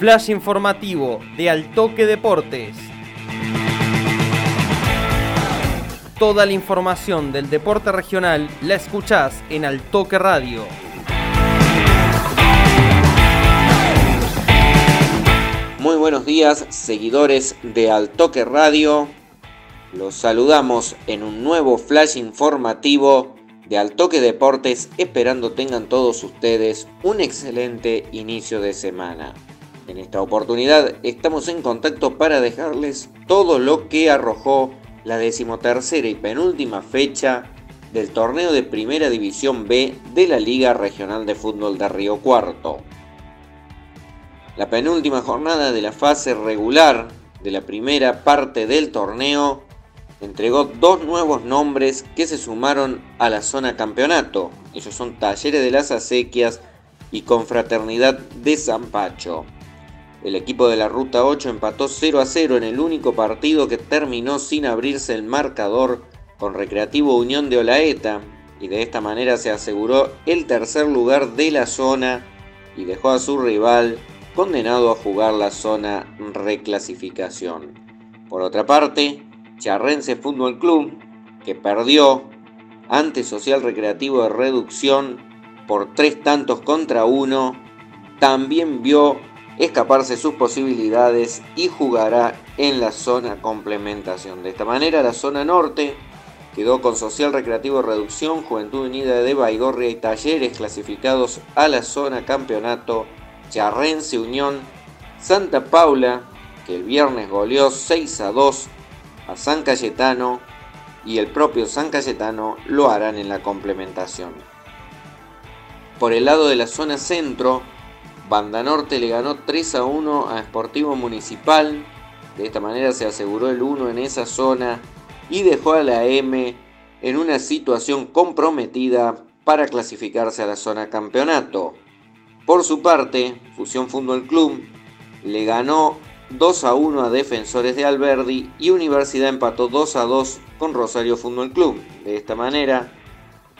Flash informativo de Altoque Deportes. Toda la información del deporte regional la escuchás en Altoque Radio. Muy buenos días, seguidores de Altoque Radio. Los saludamos en un nuevo flash informativo de Altoque Deportes, esperando tengan todos ustedes un excelente inicio de semana. En esta oportunidad estamos en contacto para dejarles todo lo que arrojó la decimotercera y penúltima fecha del torneo de Primera División B de la Liga Regional de Fútbol de Río Cuarto. La penúltima jornada de la fase regular de la primera parte del torneo entregó dos nuevos nombres que se sumaron a la zona campeonato. Ellos son Talleres de las Acequias y Confraternidad de San Pacho. El equipo de la Ruta 8 empató 0 a 0 en el único partido que terminó sin abrirse el marcador con Recreativo Unión de Olaeta y de esta manera se aseguró el tercer lugar de la zona y dejó a su rival condenado a jugar la zona reclasificación. Por otra parte, Charrense Fútbol Club, que perdió ante Social Recreativo de Reducción por tres tantos contra uno, también vio escaparse sus posibilidades y jugará en la zona complementación. De esta manera, la zona norte quedó con Social Recreativo Reducción, Juventud Unida de Baigorria y Talleres clasificados a la zona campeonato, Charrense Unión, Santa Paula, que el viernes goleó 6 a 2 San Cayetano y el propio San Cayetano lo harán en la complementación. Por el lado de la zona centro, Banda Norte le ganó 3 a 1 a Sportivo Municipal. De esta manera se aseguró el 1 en esa zona y dejó a la M en una situación comprometida para clasificarse a la zona campeonato. Por su parte, Fusión Fútbol Club le ganó 2 a 1 a Defensores de Alberdi y Universidad empató 2 a 2 con Rosario Fútbol Club. De esta manera,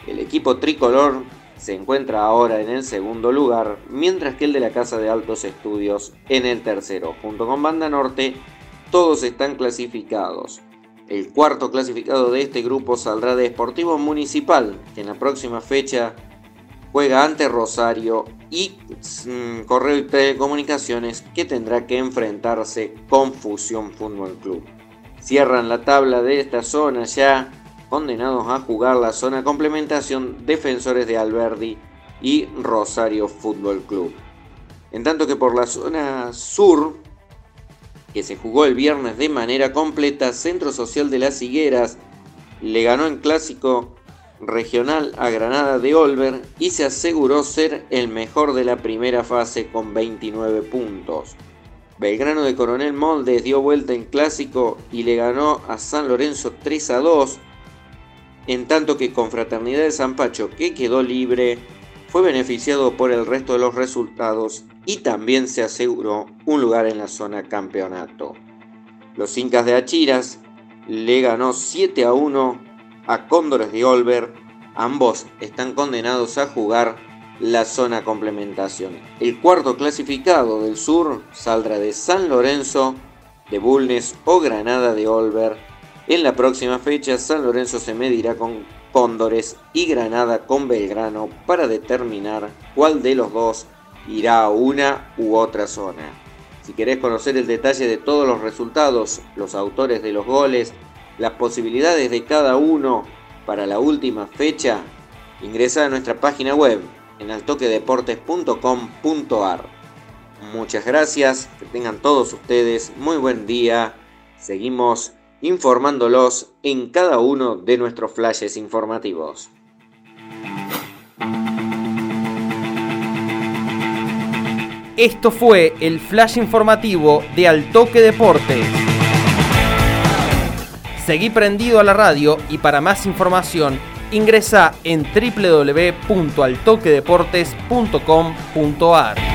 el equipo tricolor se encuentra ahora en el segundo lugar, mientras que el de la Casa de Altos Estudios en el tercero. Junto con Banda Norte, todos están clasificados. El cuarto clasificado de este grupo saldrá de Esportivo Municipal, que en la próxima fecha juega ante Rosario y mm, Correo y Telecomunicaciones, que tendrá que enfrentarse con Fusión Fútbol Club. Cierran la tabla de esta zona ya condenados a jugar la zona complementación Defensores de Alberdi y Rosario Fútbol Club. En tanto que por la zona sur, que se jugó el viernes de manera completa, Centro Social de las Higueras le ganó en clásico regional a Granada de Olver y se aseguró ser el mejor de la primera fase con 29 puntos. Belgrano de Coronel Moldes dio vuelta en clásico y le ganó a San Lorenzo 3 a 2 en tanto que Confraternidad de San Pacho, que quedó libre, fue beneficiado por el resto de los resultados y también se aseguró un lugar en la zona campeonato. Los Incas de Achiras le ganó 7 a 1 a Cóndores de Olver. Ambos están condenados a jugar la zona complementación. El cuarto clasificado del sur saldrá de San Lorenzo, de Bulnes o Granada de Olver en la próxima fecha, San Lorenzo se medirá con Cóndores y Granada con Belgrano para determinar cuál de los dos irá a una u otra zona. Si querés conocer el detalle de todos los resultados, los autores de los goles, las posibilidades de cada uno para la última fecha, ingresa a nuestra página web en altoquedeportes.com.ar. Muchas gracias, que tengan todos ustedes muy buen día. Seguimos informándolos en cada uno de nuestros flashes informativos. Esto fue el flash informativo de Altoque Deportes. Seguí prendido a la radio y para más información ingresa en www.altoquedeportes.com.ar.